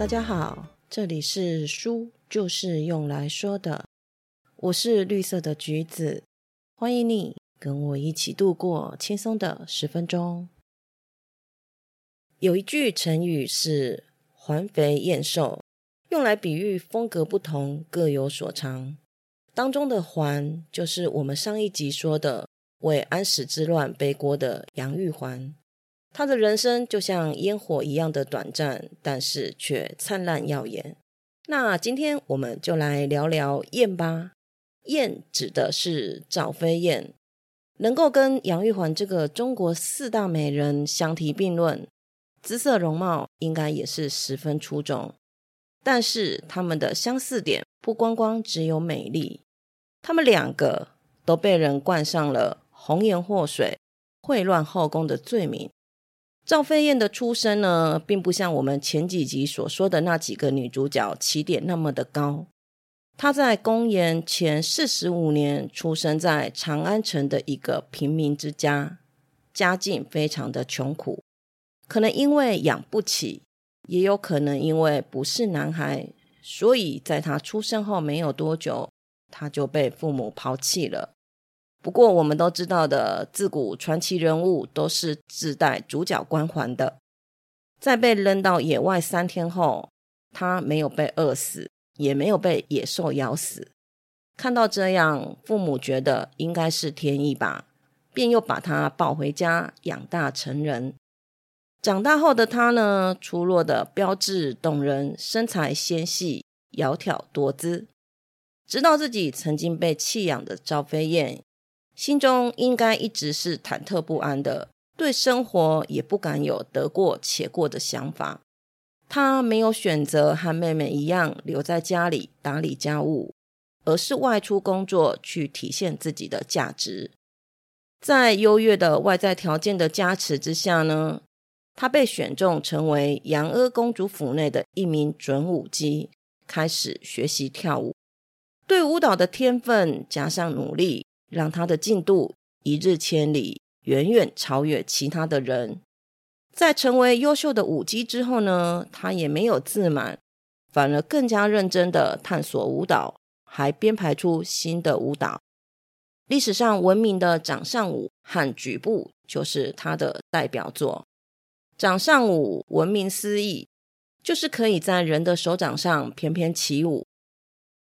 大家好，这里是书就是用来说的，我是绿色的橘子，欢迎你跟我一起度过轻松的十分钟。有一句成语是“环肥燕瘦”，用来比喻风格不同、各有所长。当中的“环”就是我们上一集说的为安史之乱背锅的杨玉环。他的人生就像烟火一样的短暂，但是却灿烂耀眼。那今天我们就来聊聊燕吧。燕指的是赵飞燕，能够跟杨玉环这个中国四大美人相提并论，姿色容貌应该也是十分出众。但是他们的相似点不光光只有美丽，他们两个都被人冠上了红颜祸水、秽乱后宫的罪名。赵飞燕的出身呢，并不像我们前几集所说的那几个女主角起点那么的高。她在公元前四十五年出生在长安城的一个平民之家，家境非常的穷苦。可能因为养不起，也有可能因为不是男孩，所以在他出生后没有多久，他就被父母抛弃了。不过，我们都知道的，自古传奇人物都是自带主角光环的。在被扔到野外三天后，他没有被饿死，也没有被野兽咬死。看到这样，父母觉得应该是天意吧，便又把他抱回家养大成人。长大后的他呢，出落的标致动人，身材纤细，窈窕多姿。知道自己曾经被弃养的赵飞燕。心中应该一直是忐忑不安的，对生活也不敢有得过且过的想法。他没有选择和妹妹一样留在家里打理家务，而是外出工作去体现自己的价值。在优越的外在条件的加持之下呢，他被选中成为杨阿公主府内的一名准舞姬，开始学习跳舞。对舞蹈的天分加上努力。让他的进度一日千里，远远超越其他的人。在成为优秀的舞姬之后呢，他也没有自满，反而更加认真的探索舞蹈，还编排出新的舞蹈。历史上闻名的掌上舞和举步就是他的代表作。掌上舞闻名思义，就是可以在人的手掌上翩翩起舞，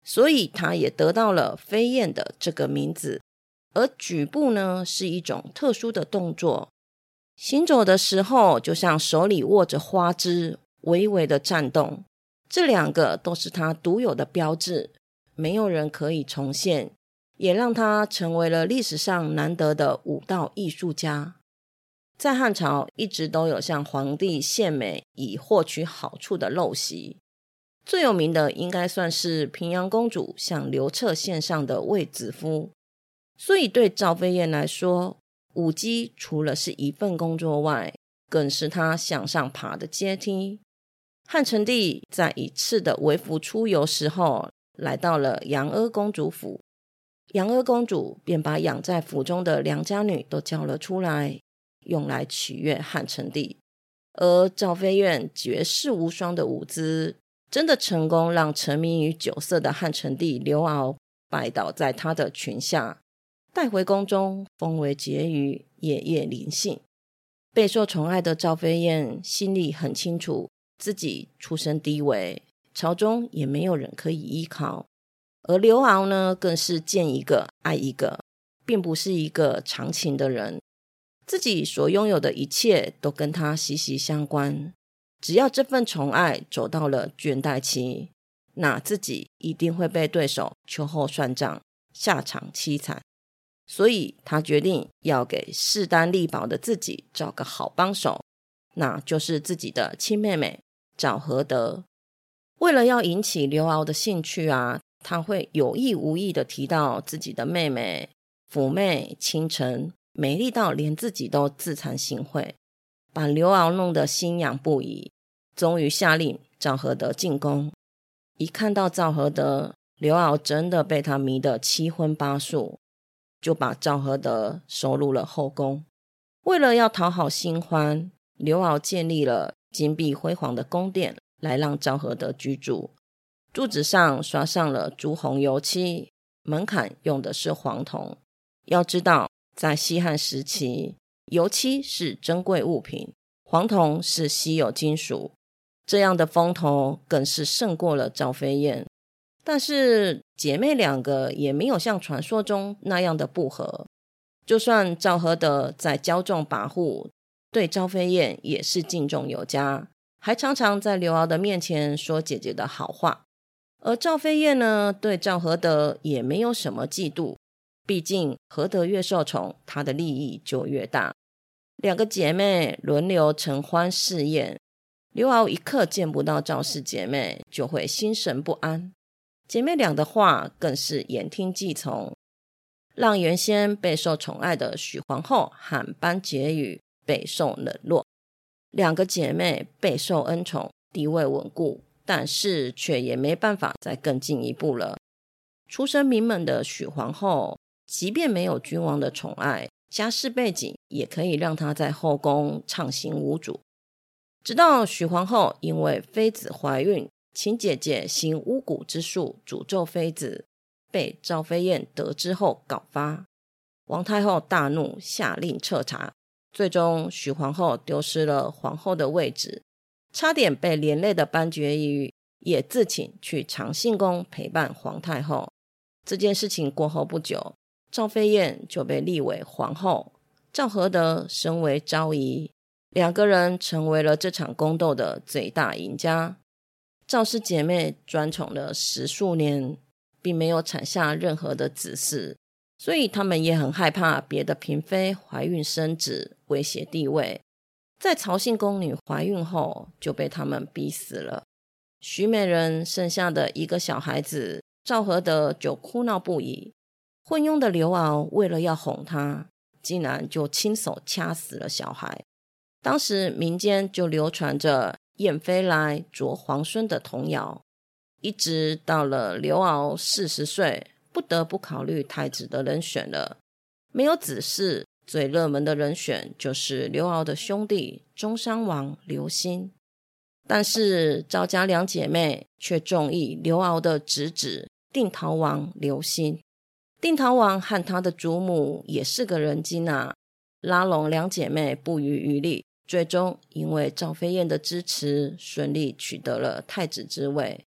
所以他也得到了飞燕的这个名字。而举步呢，是一种特殊的动作，行走的时候就像手里握着花枝，微微的颤动。这两个都是他独有的标志，没有人可以重现，也让他成为了历史上难得的武道艺术家。在汉朝，一直都有向皇帝献美以获取好处的陋习，最有名的应该算是平阳公主向刘彻献上的卫子夫。所以，对赵飞燕来说，舞姬除了是一份工作外，更是她向上爬的阶梯。汉成帝在一次的微服出游时候，来到了杨阿公主府，杨阿公主便把养在府中的良家女都叫了出来，用来取悦汉成帝。而赵飞燕绝世无双的舞姿，真的成功让沉迷于酒色的汉成帝刘骜拜倒在他的裙下。带回宫中，封为婕妤，夜夜临幸。备受宠爱的赵飞燕心里很清楚，自己出身低微，朝中也没有人可以依靠。而刘骜呢，更是见一个爱一个，并不是一个长情的人。自己所拥有的一切都跟他息息相关。只要这份宠爱走到了倦怠期，那自己一定会被对手秋后算账，下场凄惨。所以他决定要给势单力薄的自己找个好帮手，那就是自己的亲妹妹赵合德。为了要引起刘敖的兴趣啊，他会有意无意的提到自己的妹妹妩媚倾城，美丽到连自己都自惭形秽，把刘敖弄得心痒不已。终于下令赵合德进宫。一看到赵合德，刘敖真的被他迷得七荤八素。就把赵合德收入了后宫。为了要讨好新欢，刘骜建立了金碧辉煌的宫殿来让赵合德居住。柱子上刷上了朱红油漆，门槛用的是黄铜。要知道，在西汉时期，油漆是珍贵物品，黄铜是稀有金属，这样的风头更是胜过了赵飞燕。但是姐妹两个也没有像传说中那样的不和。就算赵合德在骄纵跋扈，对赵飞燕也是敬重有加，还常常在刘骜的面前说姐姐的好话。而赵飞燕呢，对赵合德也没有什么嫉妒，毕竟合德越受宠，她的利益就越大。两个姐妹轮流承欢侍宴，刘骜一刻见不到赵氏姐妹，就会心神不安。姐妹俩的话更是言听计从。让原先备受宠爱的许皇后和班婕妤备受冷落，两个姐妹备受恩宠，地位稳固，但是却也没办法再更进一步了。出身名门的许皇后，即便没有君王的宠爱，家世背景也可以让她在后宫畅行无阻。直到许皇后因为妃子怀孕，请姐姐行巫蛊之术诅咒妃子。被赵飞燕得知后告发，王太后大怒，下令彻查。最终，许皇后丢失了皇后的位置，差点被连累的班婕妤也自请去长信宫陪伴皇太后。这件事情过后不久，赵飞燕就被立为皇后，赵合德升为昭仪，两个人成为了这场宫斗的最大赢家。赵氏姐妹专宠了十数年。并没有产下任何的子嗣，所以他们也很害怕别的嫔妃怀孕生子，威胁地位。在曹姓宫女怀孕后，就被他们逼死了。徐美人剩下的一个小孩子赵合德就哭闹不已。昏庸的刘骜为了要哄他，竟然就亲手掐死了小孩。当时民间就流传着“燕飞来啄皇孙”的童谣。一直到了刘骜四十岁，不得不考虑太子的人选了。没有子嗣，最热门的人选就是刘骜的兄弟中山王刘欣。但是赵家两姐妹却中意刘骜的侄子定陶王刘欣。定陶王和他的祖母也是个人精啊，拉拢两姐妹不遗余力，最终因为赵飞燕的支持，顺利取得了太子之位。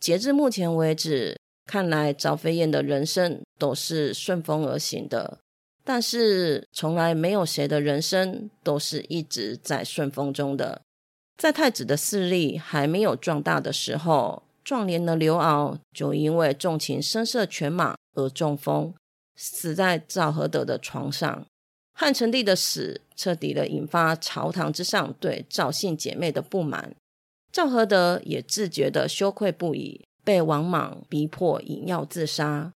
截至目前为止，看来赵飞燕的人生都是顺风而行的。但是，从来没有谁的人生都是一直在顺风中的。在太子的势力还没有壮大的时候，壮年的刘骜就因为纵情声色犬马而中风，死在赵合德的床上。汉成帝的死彻底的引发朝堂之上对赵姓姐妹的不满。赵合德也自觉的羞愧不已，被王莽逼迫饮药自杀。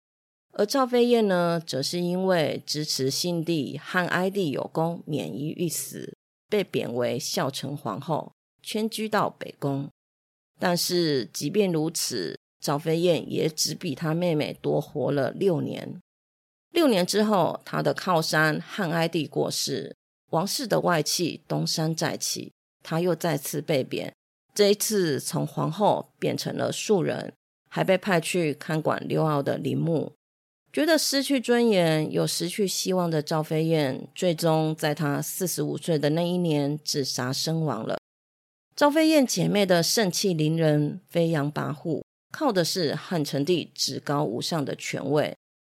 而赵飞燕呢，则是因为支持新帝和哀帝有功，免于一死，被贬为孝成皇后，迁居到北宫。但是即便如此，赵飞燕也只比她妹妹多活了六年。六年之后，她的靠山汉哀帝过世，王室的外戚东山再起，她又再次被贬。这一次从皇后变成了庶人，还被派去看管刘骜的陵墓。觉得失去尊严又失去希望的赵飞燕，最终在她四十五岁的那一年自杀身亡了。赵飞燕姐妹的盛气凌人、飞扬跋扈，靠的是汉成帝至高无上的权位，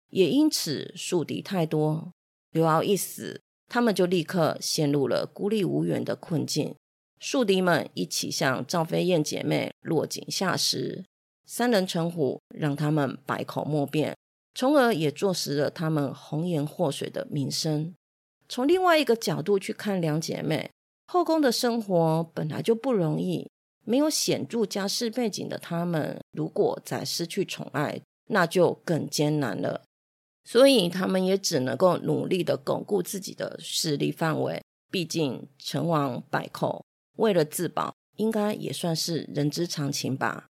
也因此树敌太多。刘骜一死，他们就立刻陷入了孤立无援的困境。宿敌们一起向赵飞燕姐妹落井下石，三人成虎，让他们百口莫辩，从而也坐实了他们红颜祸水的名声。从另外一个角度去看两姐妹，后宫的生活本来就不容易，没有显著家世背景的她们，如果再失去宠爱，那就更艰难了。所以他们也只能够努力的巩固自己的势力范围，毕竟成王败寇。为了自保，应该也算是人之常情吧。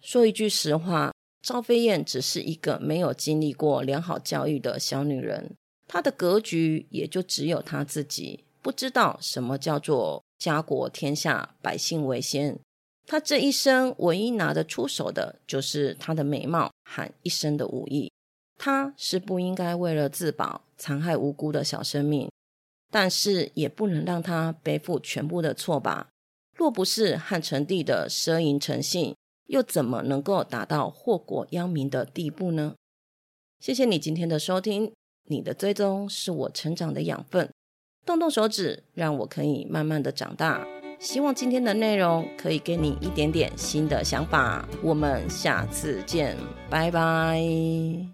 说一句实话，赵飞燕只是一个没有经历过良好教育的小女人，她的格局也就只有她自己，不知道什么叫做家国天下百姓为先。她这一生唯一拿得出手的就是她的美貌和一身的武艺。他是不应该为了自保残害无辜的小生命，但是也不能让他背负全部的错吧？若不是汉成帝的奢淫成性，又怎么能够达到祸国殃民的地步呢？谢谢你今天的收听，你的追踪是我成长的养分，动动手指，让我可以慢慢的长大。希望今天的内容可以给你一点点新的想法。我们下次见，拜拜。